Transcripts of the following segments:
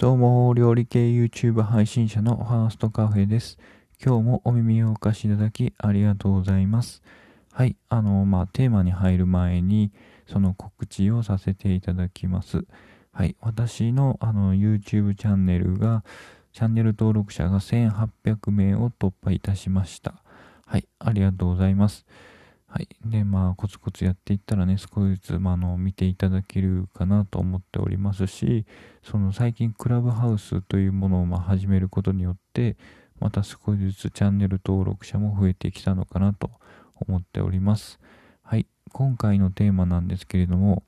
どうも、料理系 YouTube 配信者のファーストカフェです。今日もお耳をお貸しいただきありがとうございます。はい、あの、まあ、テーマに入る前に、その告知をさせていただきます。はい、私のあの YouTube チャンネルが、チャンネル登録者が1800名を突破いたしました。はい、ありがとうございます。はい。で、まあ、コツコツやっていったらね、少しずつ、まあ、の、見ていただけるかなと思っておりますし、その最近、クラブハウスというものを、まあ、始めることによって、また少しずつチャンネル登録者も増えてきたのかなと思っております。はい。今回のテーマなんですけれども、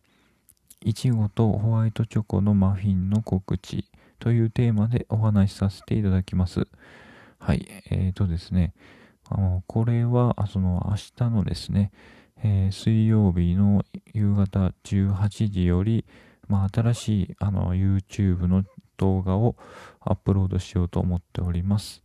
いちごとホワイトチョコのマフィンの告知というテーマでお話しさせていただきます。はい。えーとですね、これは、その明日のですね、えー、水曜日の夕方18時より、まあ、新しいあの YouTube の動画をアップロードしようと思っております。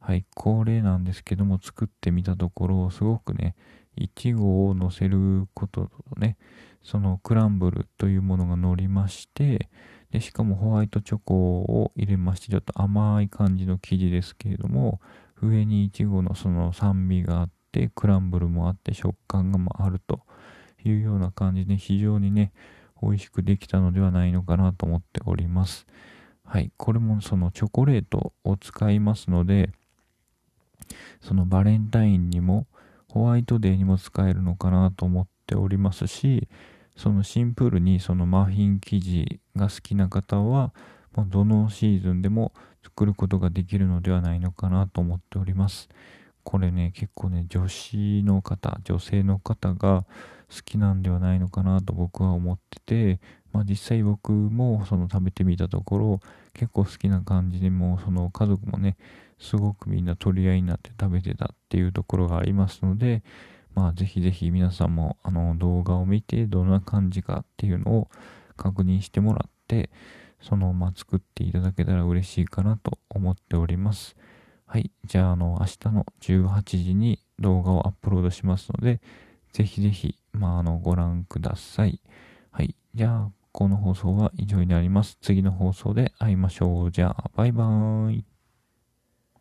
はい、これなんですけども、作ってみたところ、すごくね、いちごを乗せることとね、そのクランブルというものが乗りまして、でしかもホワイトチョコを入れまして、ちょっと甘い感じの生地ですけれども、上にいちごのその酸味があって、クランブルもあって食感があるというような感じで非常にね、美味しくできたのではないのかなと思っております。はい。これもそのチョコレートを使いますので、そのバレンタインにもホワイトデーにも使えるのかなと思っておりますし、そのシンプルにそのマフィン生地が好きな方は、もうどのシーズンでも作ることができるのではないのかなと思っております。これね、結構ね、女子の方、女性の方が好きなんではないのかなと僕は思ってて、まあ実際僕もその食べてみたところ、結構好きな感じでもうその家族もね、すごくみんな取り合いになって食べてたっていうところがありますので、まあぜひぜひ皆さんもあの動画を見てどんな感じかっていうのを確認してもらって、そのまま作っていただけたら嬉しいかなと思っております。はい。じゃあ、あの、明日の18時に動画をアップロードしますので、ぜひぜひ、まあ、あの、ご覧ください。はい。じゃあ、この放送は以上になります。次の放送で会いましょう。じゃあ、バイバーイ。